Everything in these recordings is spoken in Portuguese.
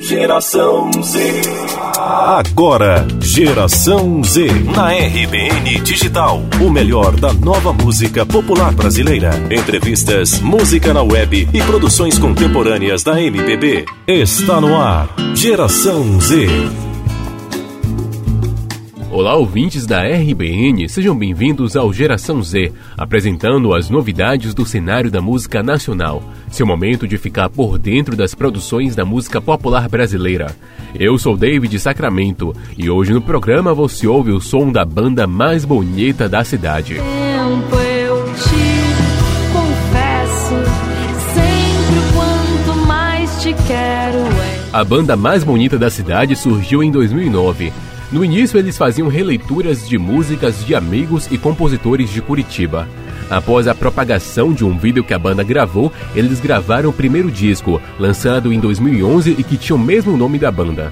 Geração Z. Agora, Geração Z. Na RBN Digital. O melhor da nova música popular brasileira. Entrevistas, música na web e produções contemporâneas da MPB. Está no ar. Geração Z. Olá, ouvintes da RBN, sejam bem-vindos ao Geração Z, apresentando as novidades do cenário da música nacional. Seu momento de ficar por dentro das produções da música popular brasileira. Eu sou David Sacramento e hoje no programa você ouve o som da banda mais bonita da cidade. Tempo eu te confesso, sempre quanto mais te quero é. A banda mais bonita da cidade surgiu em 2009 no início, eles faziam releituras de músicas de amigos e compositores de Curitiba. Após a propagação de um vídeo que a banda gravou, eles gravaram o primeiro disco, lançado em 2011 e que tinha o mesmo nome da banda.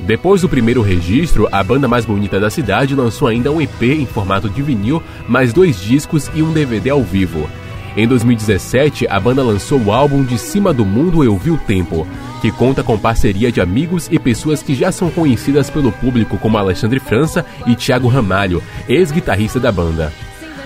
Depois do primeiro registro, a banda mais bonita da cidade lançou ainda um EP em formato de vinil, mais dois discos e um DVD ao vivo. Em 2017, a banda lançou o álbum De Cima do Mundo Eu Vi o Tempo, que conta com parceria de amigos e pessoas que já são conhecidas pelo público como Alexandre França e Thiago Ramalho, ex-guitarrista da banda.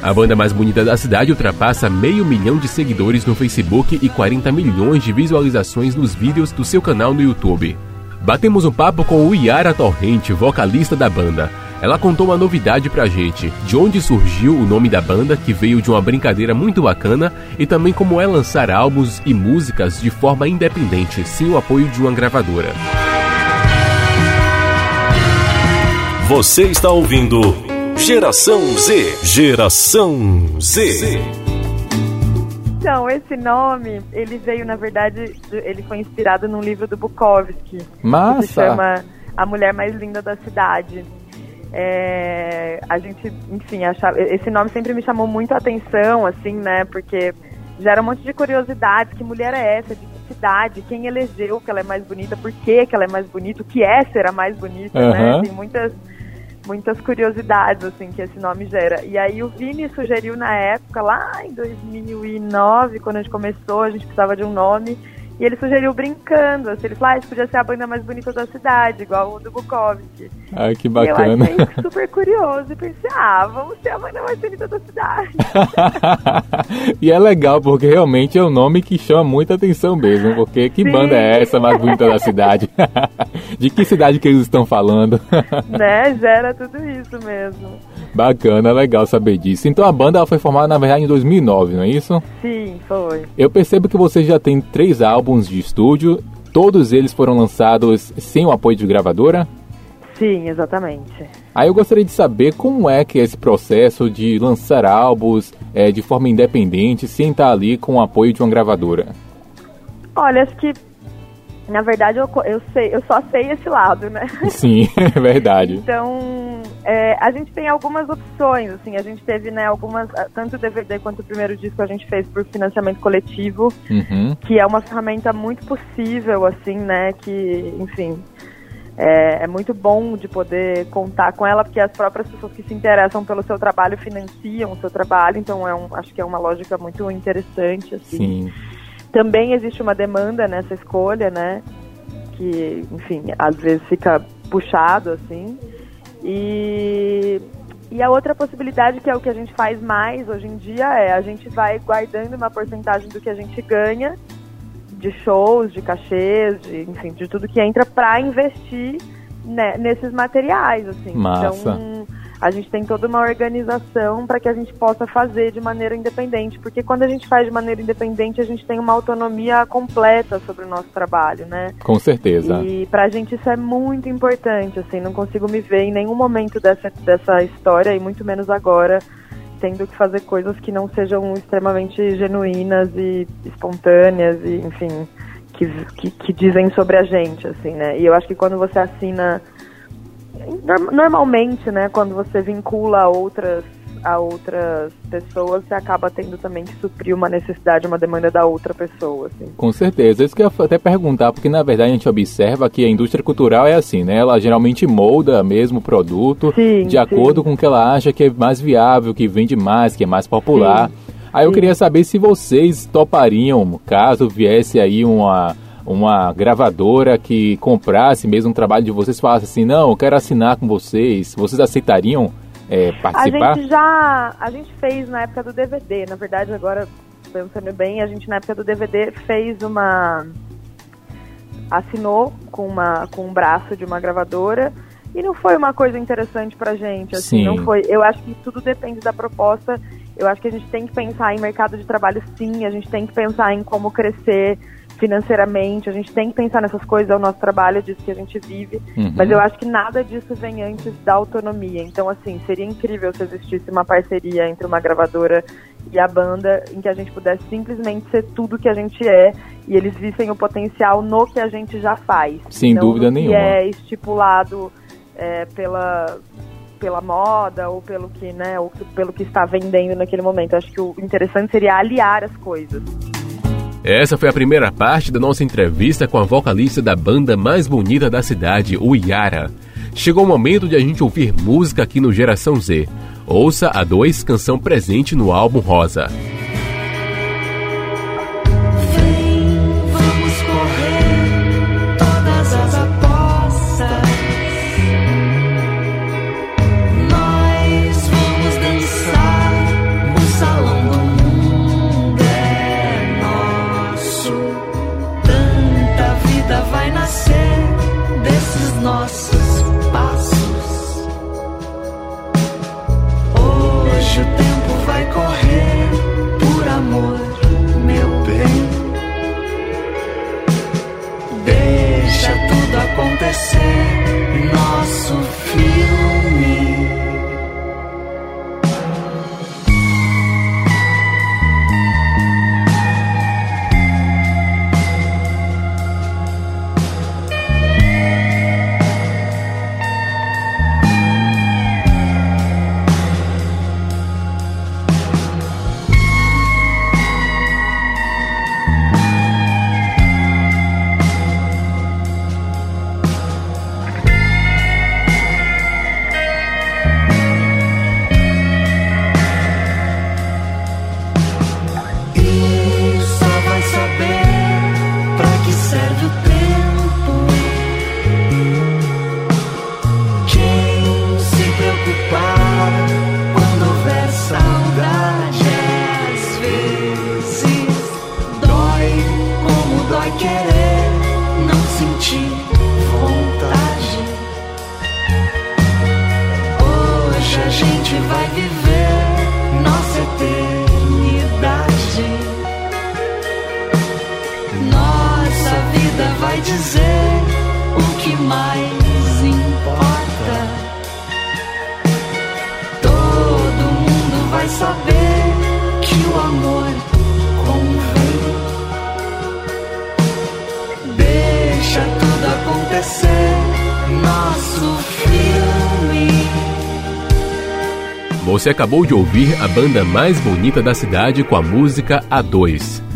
A banda mais bonita da cidade ultrapassa meio milhão de seguidores no Facebook e 40 milhões de visualizações nos vídeos do seu canal no YouTube. Batemos um papo com o Yara Torrente, vocalista da banda. Ela contou uma novidade pra gente, de onde surgiu o nome da banda, que veio de uma brincadeira muito bacana, e também como é lançar álbuns e músicas de forma independente, sem o apoio de uma gravadora. Você está ouvindo Geração Z. Geração Z. Então, esse nome, ele veio, na verdade, ele foi inspirado num livro do Bukowski. Massa! Que se chama A Mulher Mais Linda da Cidade. É, a gente, enfim, achava, esse nome sempre me chamou muito a atenção, assim, né? Porque gera um monte de curiosidades. Que mulher é essa? De que cidade? Quem elegeu que ela é mais bonita? Por que, que ela é mais bonita? O que é ser a mais bonita, Uhum. né? Tem muitas, muitas curiosidades, assim, que esse nome gera. E aí o Vini sugeriu na época, lá em 2009, quando a gente começou, a gente precisava de um nome. E ele sugeriu brincando, assim, ele falou, ah, isso podia ser a banda mais bonita da cidade, igual o do Bukowski. Ai, que E bacana. Eu achei super curioso e pensei, ah, vamos ser a banda mais bonita da cidade. e é legal, porque realmente é um nome que chama muita atenção mesmo. Porque que Sim. banda é essa mais bonita da cidade? De que cidade que eles estão falando? né? Gera tudo isso mesmo. Bacana, legal saber disso. Então a banda foi formada, na verdade, em 2009, não é isso? Sim, foi. Eu percebo que você já tem três álbuns de estúdio. Todos eles foram lançados sem o apoio de gravadora? Sim, exatamente. Aí eu gostaria de saber como é que é esse processo de lançar álbuns é, de forma independente, sem estar ali com o apoio de uma gravadora. Olha, acho que, na verdade, eu, eu, sei, eu só sei esse lado, né? Sim, é verdade. Então, é, a gente tem algumas opções, assim, a gente teve, né, algumas, ah, tanto o DVD quanto o primeiro disco a gente fez por financiamento coletivo, Uhum. que é uma ferramenta muito possível, assim, né, que, enfim, é, é muito bom de poder contar com ela, porque as próprias pessoas que se interessam pelo seu trabalho financiam o seu trabalho, então é um, acho que é uma lógica muito interessante, assim. Sim. Também existe uma demanda nessa escolha, né? Que, enfim, às vezes fica puxado, assim. E, e a outra possibilidade, que é o que a gente faz mais hoje em dia, é a gente vai guardando uma porcentagem do que a gente ganha de shows, de cachês, de, enfim, de tudo que entra para investir né, nesses materiais, assim. Massa. Então, a gente tem toda uma organização para que a gente possa fazer de maneira independente, porque quando a gente faz de maneira independente, a gente tem uma autonomia completa sobre o nosso trabalho, né? Com certeza. E pra gente isso é muito importante, assim, não consigo me ver em nenhum momento dessa, dessa história, e muito menos agora, tendo que fazer coisas que não sejam extremamente genuínas e espontâneas e, enfim, que, que, que dizem sobre a gente, assim, né? E eu acho que quando você assina normalmente, né, quando você vincula a outras a outras pessoas, você acaba tendo também que suprir uma necessidade, uma demanda da outra pessoa, assim. Com certeza. Isso que eu ia até perguntar, porque na verdade a gente observa que a indústria cultural é assim, né? Ela geralmente molda mesmo o produto Sim, de acordo sim. com o que ela acha que é mais viável, que vende mais, que é mais popular. Sim, Aí eu queria saber se vocês topariam, caso viesse aí uma, uma gravadora que comprasse mesmo um trabalho de vocês, falasse assim, não, eu quero assinar com vocês, vocês aceitariam é, participar? A gente já, a gente fez na época do DVD, na verdade agora pensando bem, a gente na época do DVD fez uma assinou com uma com um braço de uma gravadora e não foi uma coisa interessante pra gente, assim, Sim. não foi. Eu acho que tudo depende da proposta. Eu acho que a gente tem que pensar em mercado de trabalho sim, a gente tem que pensar em como crescer financeiramente, a gente tem que pensar nessas coisas, é o nosso trabalho, é disso que a gente vive, Uhum. mas eu acho que nada disso vem antes da autonomia. Então, assim, seria incrível se existisse uma parceria entre uma gravadora e a banda, em que a gente pudesse simplesmente ser tudo que a gente é e eles vissem o potencial no que a gente já faz. Sem não dúvida no que nenhuma. é estipulado é, pela pela moda ou pelo que, né, ou pelo que está vendendo naquele momento. Acho que o interessante seria aliar as coisas. Essa foi a primeira parte da nossa entrevista com a vocalista da banda mais bonita da cidade, o Yara. Chegou o momento de a gente ouvir música aqui no Geração Z. Ouça a 2, canção presente no álbum Rosa. Mais importa. Todo mundo vai saber que o amor convém. Deixa tudo acontecer, nosso filme. Você acabou de ouvir a banda mais bonita da cidade com a música A2.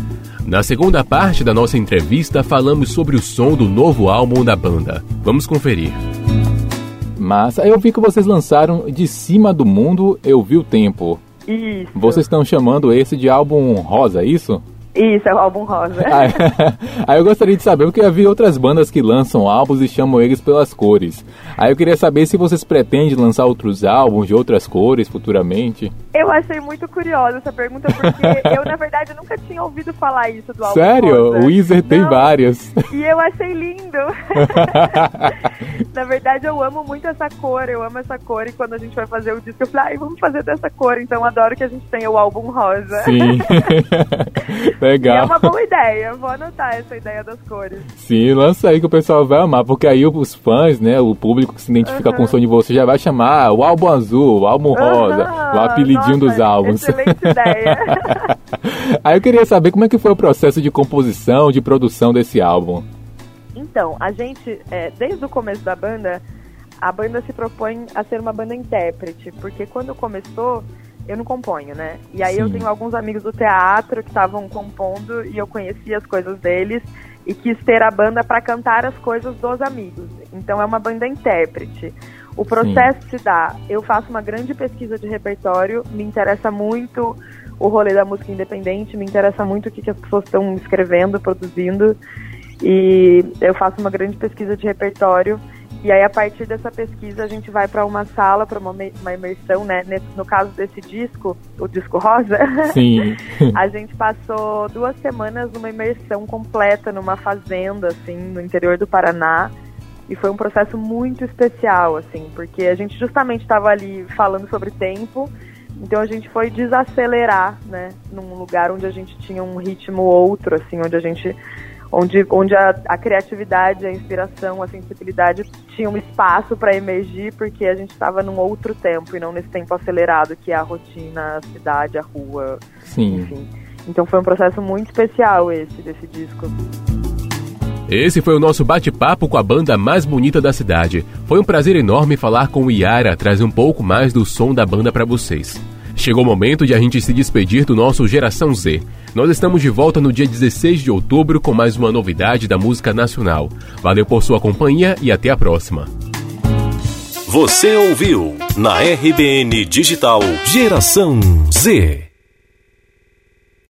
Na segunda parte da nossa entrevista, falamos sobre o som do novo álbum da banda. Vamos conferir. Mas aí eu vi que vocês lançaram De Cima do Mundo, Eu Vi o Tempo. Isso. Vocês estão chamando esse de álbum rosa, é isso? Isso, é o álbum rosa. Aí, aí eu gostaria de saber, porque eu vi outras bandas que lançam álbuns e chamam eles pelas cores. Aí eu queria saber se vocês pretendem lançar outros álbuns de outras cores futuramente. Eu achei muito curiosa essa pergunta, porque eu, na verdade, nunca tinha ouvido falar isso do álbum Sério? rosa. O Weezer tem várias. E eu achei lindo. Na verdade, eu amo muito essa cor, eu amo essa cor. E quando a gente vai fazer o disco, eu falei, ai, vamos fazer dessa cor. Então, adoro que a gente tenha o álbum rosa. Sim. E é Legal. uma boa ideia, vou anotar essa ideia das cores. Sim, lança aí que o pessoal vai amar, porque aí os fãs, né, o público que se identifica com o som de você já vai chamar o álbum azul, o álbum rosa, o apelidinho nossa, dos álbuns. Excelente ideia. aí eu queria saber como é que foi o processo de composição, de produção desse álbum. Então, a gente, é, desde o começo da banda, a banda se propõe a ser uma banda intérprete, porque quando começou, eu não componho, né? E aí eu Sim. tenho alguns amigos do teatro que estavam compondo e eu conhecia as coisas deles e quis ter a banda para cantar as coisas dos amigos. Então é uma banda intérprete. O processo se dá, eu faço uma grande pesquisa de repertório, me interessa muito o rolê da música independente, me interessa muito o que, que as pessoas estão escrevendo, produzindo. E eu faço uma grande pesquisa de repertório e aí, a partir dessa pesquisa, a gente vai para uma sala, para uma, uma imersão, né? Nesse, no caso desse disco, o disco rosa, Sim. a gente passou duas semanas numa imersão completa numa fazenda, assim, no interior do Paraná. E foi um processo muito especial, assim, porque a gente justamente estava ali falando sobre tempo, então a gente foi desacelerar, né, num lugar onde a gente tinha um ritmo outro, assim, onde a gente onde, onde a, a, criatividade, a inspiração, a sensibilidade tinham um espaço para emergir, porque a gente estava num outro tempo e não nesse tempo acelerado que é a rotina, a cidade, a rua, Sim. enfim. Então foi um processo muito especial esse desse disco. Esse foi o nosso bate-papo com a banda mais bonita da cidade. Foi um prazer enorme falar com o Yara, trazer um pouco mais do som da banda para vocês. Chegou o momento de a gente se despedir do nosso Geração Z. Nós estamos de volta no dia 16 de outubro com mais uma novidade da música nacional. Valeu por sua companhia e até a próxima. Você ouviu na RBN Digital Geração Z.